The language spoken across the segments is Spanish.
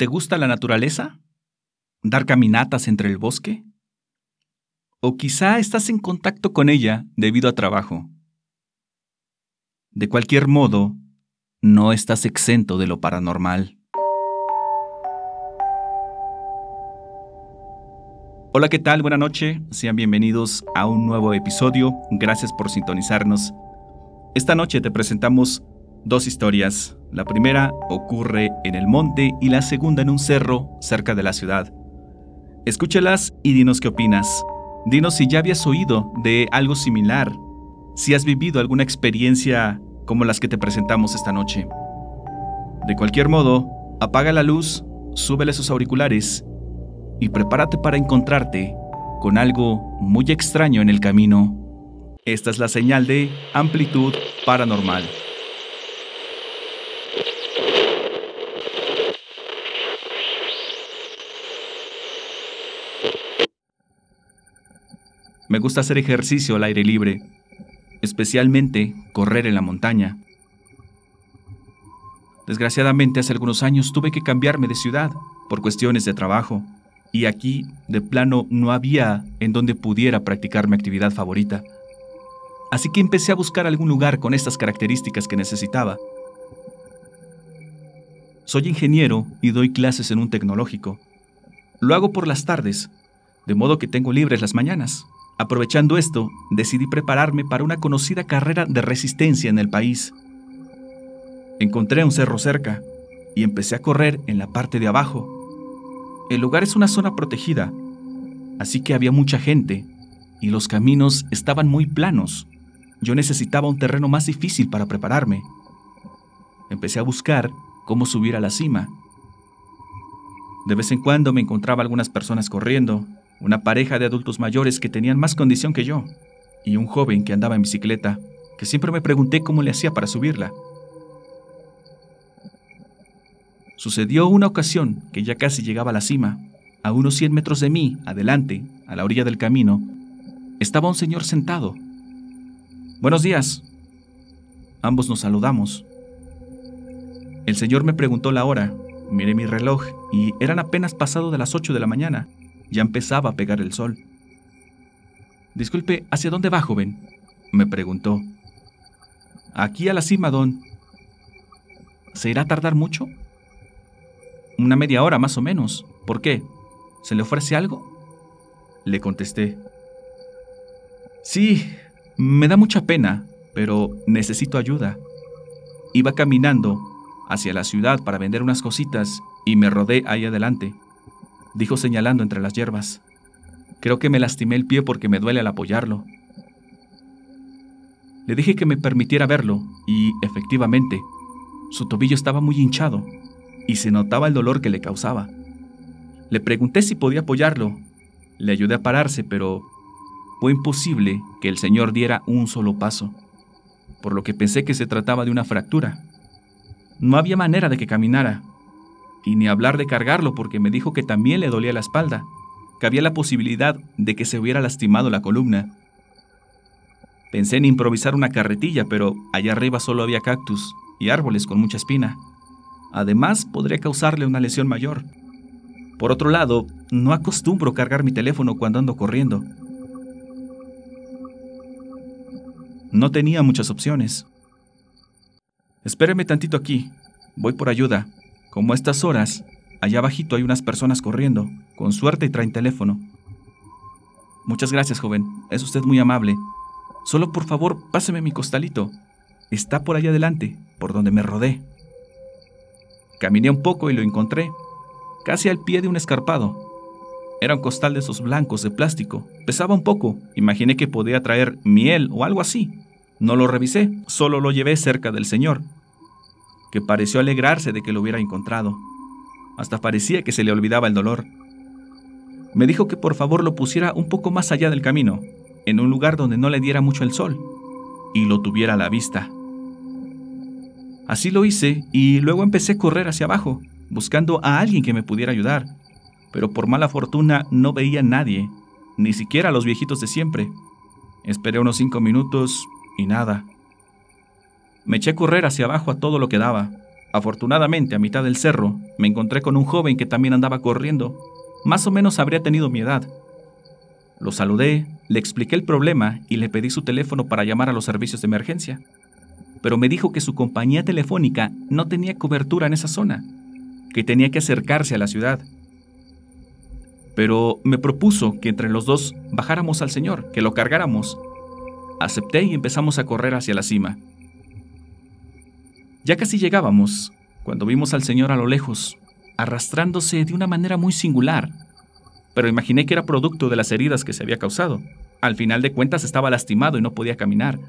¿Te gusta la naturaleza? ¿Dar caminatas entre el bosque? O quizá estás en contacto con ella debido a trabajo. De cualquier modo, no estás exento de lo paranormal. Hola, ¿qué tal? Buenas noches. Sean bienvenidos a un nuevo episodio. Gracias por sintonizarnos. Esta noche te presentamos dos historias. La primera ocurre en el monte y la segunda en un cerro cerca de la ciudad. Escúchalas y dinos qué opinas. Dinos si ya habías oído de algo similar, si has vivido alguna experiencia como las que te presentamos esta noche. De cualquier modo, apaga la luz, súbele sus auriculares y prepárate para encontrarte con algo muy extraño en el camino. Esta es la señal de amplitud paranormal. Me gusta hacer ejercicio al aire libre, especialmente correr en la montaña. Desgraciadamente hace algunos años tuve que cambiarme de ciudad por cuestiones de trabajo y aquí de plano no había en donde pudiera practicar mi actividad favorita. Así que empecé a buscar algún lugar con estas características que necesitaba. Soy ingeniero y doy clases en un tecnológico. Lo hago por las tardes, de modo que tengo libres las mañanas. Aprovechando esto, decidí prepararme para una conocida carrera de resistencia en el país. Encontré un cerro cerca y empecé a correr en la parte de abajo. El lugar es una zona protegida, así que había mucha gente y los caminos estaban muy planos. Yo necesitaba un terreno más difícil para prepararme. Empecé a buscar cómo subir a la cima. De vez en cuando me encontraba algunas personas corriendo una pareja de adultos mayores que tenían más condición que yo, y un joven que andaba en bicicleta, que siempre me pregunté cómo le hacía para subirla. Sucedió una ocasión que ya casi llegaba a la cima. A unos 100 metros de mí, adelante, a la orilla del camino, estaba un señor sentado. Buenos días. Ambos nos saludamos. El señor me preguntó la hora. Miré mi reloj y eran apenas pasado de las 8 de la mañana. Ya empezaba a pegar el sol. Disculpe, ¿hacia dónde va, joven? me preguntó. Aquí a la cima, don. ¿Se irá a tardar mucho? Una media hora más o menos. ¿Por qué? ¿Se le ofrece algo? Le contesté. Sí, me da mucha pena, pero necesito ayuda. Iba caminando hacia la ciudad para vender unas cositas y me rodé ahí adelante dijo señalando entre las hierbas. Creo que me lastimé el pie porque me duele al apoyarlo. Le dije que me permitiera verlo y, efectivamente, su tobillo estaba muy hinchado y se notaba el dolor que le causaba. Le pregunté si podía apoyarlo. Le ayudé a pararse, pero fue imposible que el señor diera un solo paso, por lo que pensé que se trataba de una fractura. No había manera de que caminara, y ni hablar de cargarlo porque me dijo que también le dolía la espalda, que había la posibilidad de que se hubiera lastimado la columna. Pensé en improvisar una carretilla, pero allá arriba solo había cactus y árboles con mucha espina. Además, podría causarle una lesión mayor. Por otro lado, no acostumbro cargar mi teléfono cuando ando corriendo. No tenía muchas opciones. Espéreme tantito aquí. Voy por ayuda, como a estas horas, allá abajito hay unas personas corriendo. Con suerte y traen teléfono. Muchas gracias, joven. Es usted muy amable. Solo por favor, páseme mi costalito. Está por allá adelante, por donde me rodé. Caminé un poco y lo encontré, casi al pie de un escarpado. Era un costal de esos blancos de plástico. Pesaba un poco. Imaginé que podía traer miel o algo así. No lo revisé, solo lo llevé cerca del señor, que pareció alegrarse de que lo hubiera encontrado. Hasta parecía que se le olvidaba el dolor. Me dijo que por favor lo pusiera un poco más allá del camino, en un lugar donde no le diera mucho el sol, y lo tuviera a la vista. Así lo hice y luego empecé a correr hacia abajo, buscando a alguien que me pudiera ayudar, pero por mala fortuna no veía a nadie, ni siquiera a los viejitos de siempre. Esperé unos cinco minutos y nada. Me eché a correr hacia abajo a todo lo que daba. Afortunadamente, a mitad del cerro, me encontré con un joven que también andaba corriendo. Más o menos habría tenido mi edad. Lo saludé, le expliqué el problema y le pedí su teléfono para llamar a los servicios de emergencia. Pero me dijo que su compañía telefónica no tenía cobertura en esa zona, que tenía que acercarse a la ciudad. Pero me propuso que entre los dos bajáramos al Señor, que lo cargáramos. Acepté y empezamos a correr hacia la cima. Ya casi llegábamos, cuando vimos al Señor a lo lejos, arrastrándose de una manera muy singular, pero imaginé que era producto de las heridas que se había causado. Al final de cuentas estaba lastimado y no podía caminar.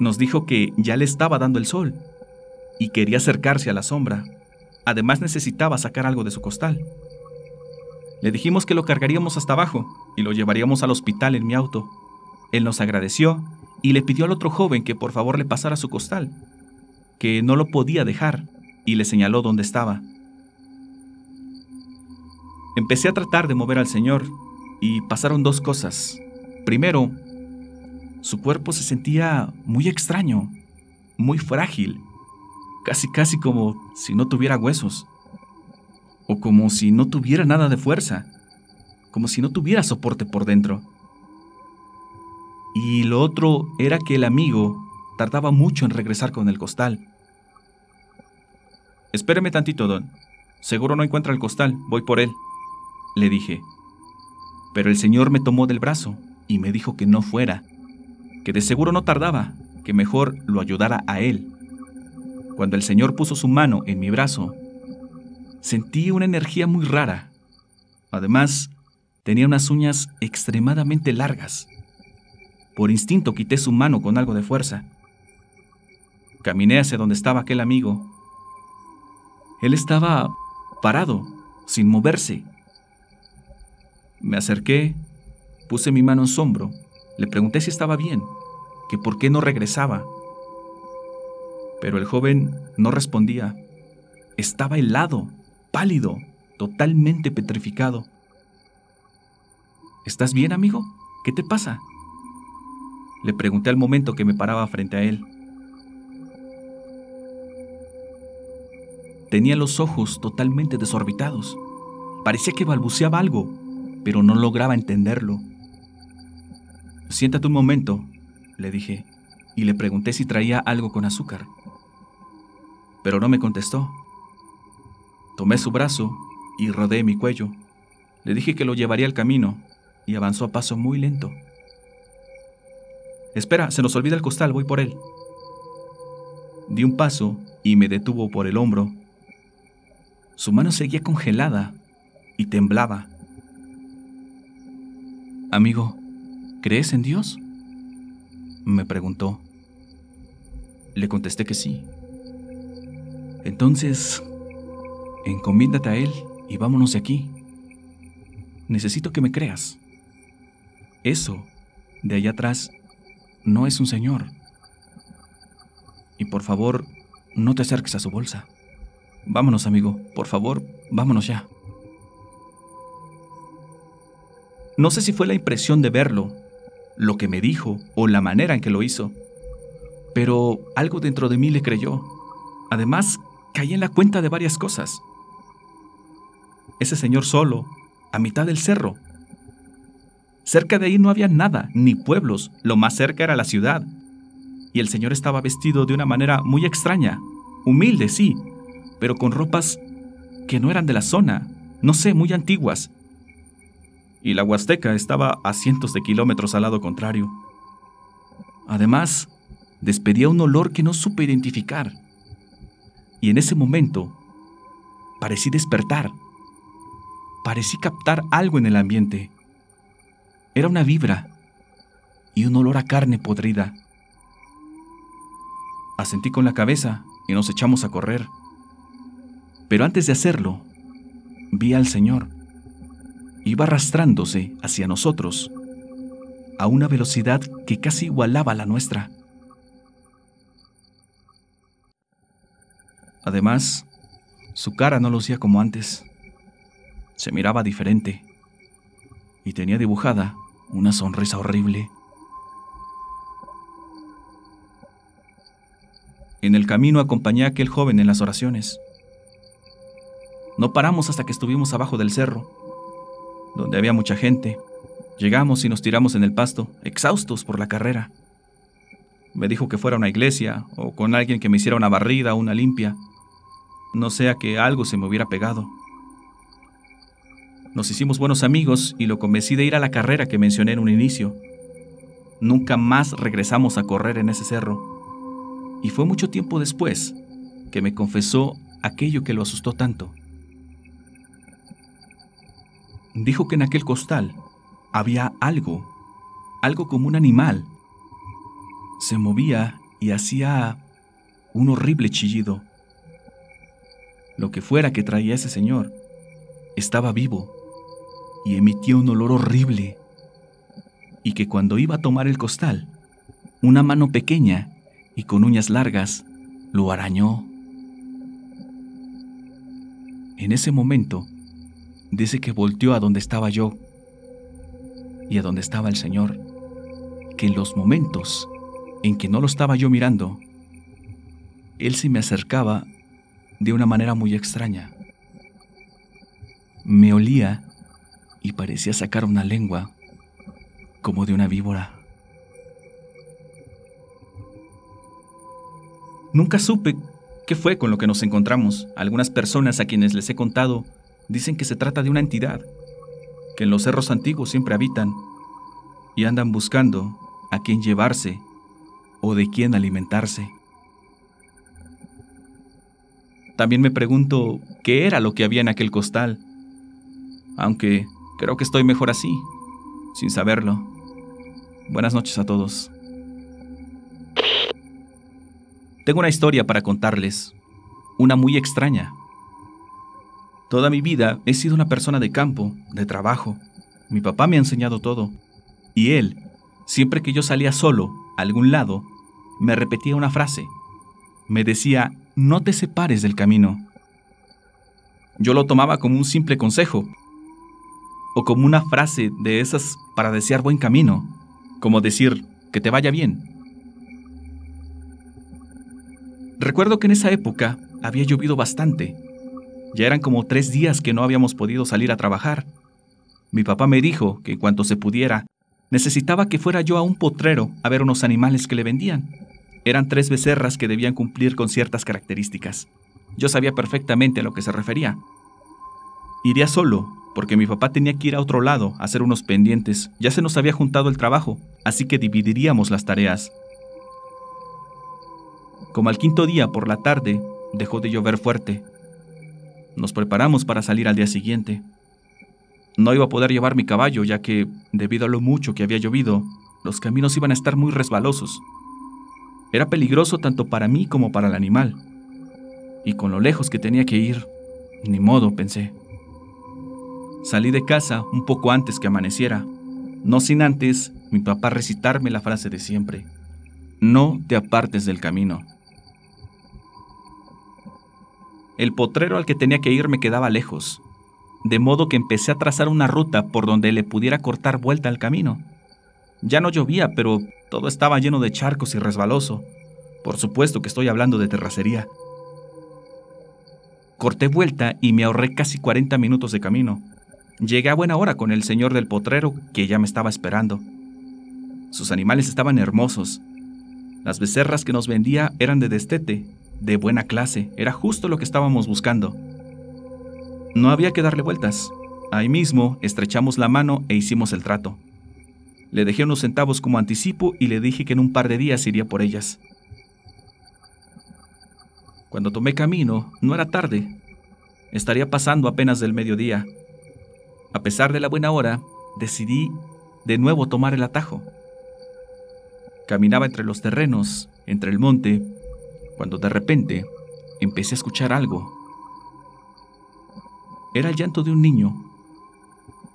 Nos dijo que ya le estaba dando el sol y quería acercarse a la sombra. Además necesitaba sacar algo de su costal. Le dijimos que lo cargaríamos hasta abajo y lo llevaríamos al hospital en mi auto. Él nos agradeció y le pidió al otro joven que por favor le pasara su costal que no lo podía dejar y le señaló dónde estaba. Empecé a tratar de mover al señor y pasaron dos cosas. Primero, su cuerpo se sentía muy extraño, muy frágil, casi casi como si no tuviera huesos, o como si no tuviera nada de fuerza, como si no tuviera soporte por dentro. Y lo otro era que el amigo Tardaba mucho en regresar con el costal. Espéreme tantito, don. Seguro no encuentra el costal, voy por él, le dije. Pero el señor me tomó del brazo y me dijo que no fuera, que de seguro no tardaba, que mejor lo ayudara a él. Cuando el señor puso su mano en mi brazo, sentí una energía muy rara. Además, tenía unas uñas extremadamente largas. Por instinto quité su mano con algo de fuerza Caminé hacia donde estaba aquel amigo. Él estaba parado, sin moverse. Me acerqué, puse mi mano en su hombro, le pregunté si estaba bien, que por qué no regresaba. Pero el joven no respondía. Estaba helado, pálido, totalmente petrificado. ¿Estás bien, amigo? ¿Qué te pasa? Le pregunté al momento que me paraba frente a él. Tenía los ojos totalmente desorbitados. Parecía que balbuceaba algo, pero no lograba entenderlo. Siéntate un momento, le dije, y le pregunté si traía algo con azúcar. Pero no me contestó. Tomé su brazo y rodeé mi cuello. Le dije que lo llevaría al camino y avanzó a paso muy lento. Espera, se nos olvida el costal, voy por él. Di un paso y me detuvo por el hombro su mano seguía congelada y temblaba. Amigo, ¿crees en Dios? Me preguntó. Le contesté que sí. Entonces, encomiéndate a Él y vámonos de aquí. Necesito que me creas. Eso, de allá atrás, no es un señor. Y por favor, no te acerques a su bolsa. Vámonos, amigo, por favor, vámonos ya. No sé si fue la impresión de verlo, lo que me dijo o la manera en que lo hizo, pero algo dentro de mí le creyó. Además, caí en la cuenta de varias cosas. Ese señor solo, a mitad del cerro. Cerca de ahí no había nada, ni pueblos, lo más cerca era la ciudad. Y el señor estaba vestido de una manera muy extraña, humilde, sí, pero con ropas que no eran de la zona, no sé, muy antiguas. Y la Huasteca estaba a cientos de kilómetros al lado contrario. Además, despedía un olor que no supe identificar. Y en ese momento, parecí despertar. Parecí captar algo en el ambiente. Era una vibra y un olor a carne podrida. Asentí con la cabeza y nos echamos a correr. Pero antes de hacerlo, vi al Señor. Iba arrastrándose hacia nosotros a una velocidad que casi igualaba la nuestra. Además, su cara no lucía como antes. Se miraba diferente y tenía dibujada una sonrisa horrible. En el camino acompañé a aquel joven en las oraciones. No paramos hasta que estuvimos abajo del cerro, donde había mucha gente. Llegamos y nos tiramos en el pasto, exhaustos por la carrera. Me dijo que fuera a una iglesia o con alguien que me hiciera una barrida o una limpia, no sea que algo se me hubiera pegado. Nos hicimos buenos amigos y lo convencí de ir a la carrera que mencioné en un inicio. Nunca más regresamos a correr en ese cerro. Y fue mucho tiempo después que me confesó aquello que lo asustó tanto. Dijo que en aquel costal había algo, algo como un animal. Se movía y hacía un horrible chillido. Lo que fuera que traía ese señor estaba vivo y emitía un olor horrible, y que cuando iba a tomar el costal, una mano pequeña y con uñas largas lo arañó. En ese momento, dice que volteó a donde estaba yo y a donde estaba el Señor, que en los momentos en que no lo estaba yo mirando, Él se me acercaba de una manera muy extraña. Me olía y parecía sacar una lengua como de una víbora. Nunca supe qué fue con lo que nos encontramos. Algunas personas a quienes les he contado dicen que se trata de una entidad, que en los cerros antiguos siempre habitan y andan buscando a quién llevarse o de quién alimentarse. También me pregunto qué era lo que había en aquel costal, aunque Creo que estoy mejor así, sin saberlo. Buenas noches a todos. Tengo una historia para contarles, una muy extraña. Toda mi vida he sido una persona de campo, de trabajo. Mi papá me ha enseñado todo. Y él, siempre que yo salía solo a algún lado, me repetía una frase. Me decía, no te separes del camino. Yo lo tomaba como un simple consejo, o como una frase de esas para desear buen camino, como decir que te vaya bien. Recuerdo que en esa época había llovido bastante. Ya eran como tres días que no habíamos podido salir a trabajar. Mi papá me dijo que en cuanto se pudiera, necesitaba que fuera yo a un potrero a ver unos animales que le vendían. Eran tres becerras que debían cumplir con ciertas características. Yo sabía perfectamente a lo que se refería. Iría solo, porque mi papá tenía que ir a otro lado a hacer unos pendientes. Ya se nos había juntado el trabajo, así que dividiríamos las tareas. Como al quinto día por la tarde, dejó de llover fuerte. Nos preparamos para salir al día siguiente. No iba a poder llevar mi caballo, ya que, debido a lo mucho que había llovido, los caminos iban a estar muy resbalosos. Era peligroso tanto para mí como para el animal. Y con lo lejos que tenía que ir, ni modo, pensé. Salí de casa un poco antes que amaneciera, no sin antes mi papá recitarme la frase de siempre, no te apartes del camino. El potrero al que tenía que ir me quedaba lejos, de modo que empecé a trazar una ruta por donde le pudiera cortar vuelta al camino. Ya no llovía, pero todo estaba lleno de charcos y resbaloso. Por supuesto que estoy hablando de terracería. Corté vuelta y me ahorré casi 40 minutos de camino. Llegué a buena hora con el señor del potrero, que ya me estaba esperando. Sus animales estaban hermosos. Las becerras que nos vendía eran de destete, de buena clase, era justo lo que estábamos buscando. No había que darle vueltas. Ahí mismo estrechamos la mano e hicimos el trato. Le dejé unos centavos como anticipo y le dije que en un par de días iría por ellas. Cuando tomé camino, no era tarde. Estaría pasando apenas del mediodía. A pesar de la buena hora, decidí de nuevo tomar el atajo. Caminaba entre los terrenos, entre el monte, cuando de repente empecé a escuchar algo. Era el llanto de un niño,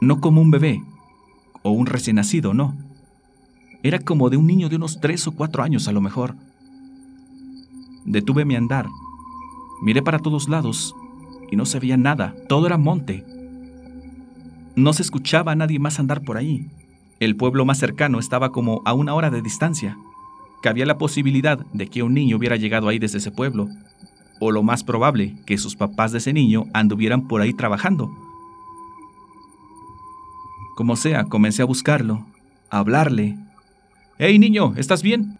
no como un bebé o un recién nacido, no. Era como de un niño de unos tres o cuatro años a lo mejor. Detuve mi andar, miré para todos lados y no se veía nada, todo era monte. No se escuchaba a nadie más andar por ahí. El pueblo más cercano estaba como a una hora de distancia. Que había la posibilidad de que un niño hubiera llegado ahí desde ese pueblo, o lo más probable, que sus papás de ese niño anduvieran por ahí trabajando. Como sea, comencé a buscarlo, a hablarle. ¡Hey niño! ¿Estás bien?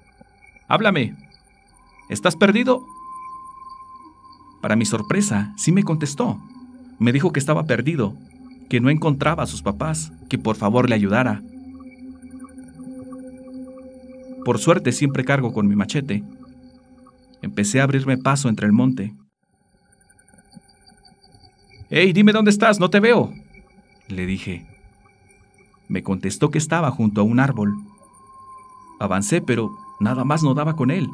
Háblame. ¿Estás perdido? Para mi sorpresa, sí me contestó. Me dijo que estaba perdido, que no encontraba a sus papás, que por favor le ayudara. Por suerte siempre cargo con mi machete. Empecé a abrirme paso entre el monte. ¡Hey, dime dónde estás! No te veo. Le dije. Me contestó que estaba junto a un árbol. Avancé, pero nada más no daba con él.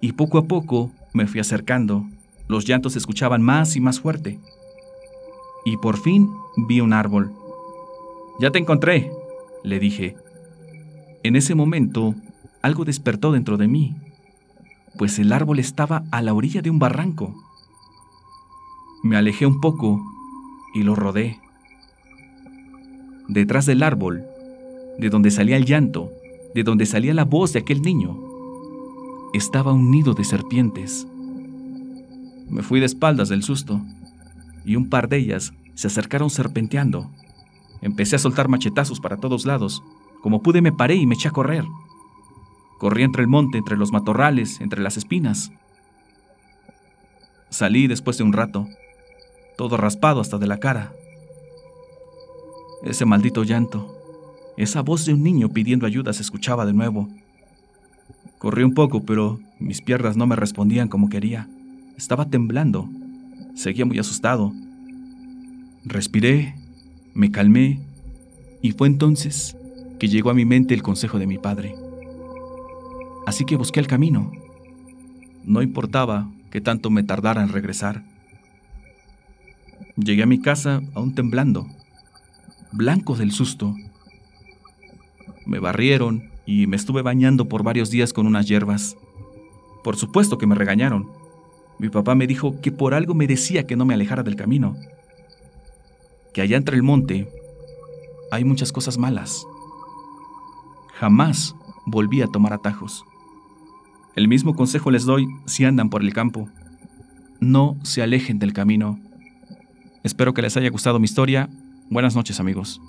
Y poco a poco me fui acercando. Los llantos se escuchaban más y más fuerte. Y por fin vi un árbol. Ya te encontré, le dije. En ese momento, algo despertó dentro de mí, pues el árbol estaba a la orilla de un barranco. Me alejé un poco y lo rodé. Detrás del árbol, de donde salía el llanto, de donde salía la voz de aquel niño, estaba un nido de serpientes. Me fui de espaldas del susto y un par de ellas se acercaron serpenteando. Empecé a soltar machetazos para todos lados como pude me paré y me eché a correr. Corrí entre el monte, entre los matorrales, entre las espinas. Salí después de un rato, todo raspado hasta de la cara. Ese maldito llanto, esa voz de un niño pidiendo ayuda se escuchaba de nuevo. Corrí un poco, pero mis piernas no me respondían como quería. Estaba temblando. Seguía muy asustado. Respiré, me calmé, y fue entonces que llegó a mi mente el consejo de mi padre. Así que busqué el camino. No importaba que tanto me tardara en regresar. Llegué a mi casa aún temblando, blanco del susto. Me barrieron y me estuve bañando por varios días con unas hierbas. Por supuesto que me regañaron. Mi papá me dijo que por algo me decía que no me alejara del camino. Que allá entre el monte hay muchas cosas malas. Jamás volví a tomar atajos. El mismo consejo les doy si andan por el campo. No se alejen del camino. Espero que les haya gustado mi historia. Buenas noches amigos.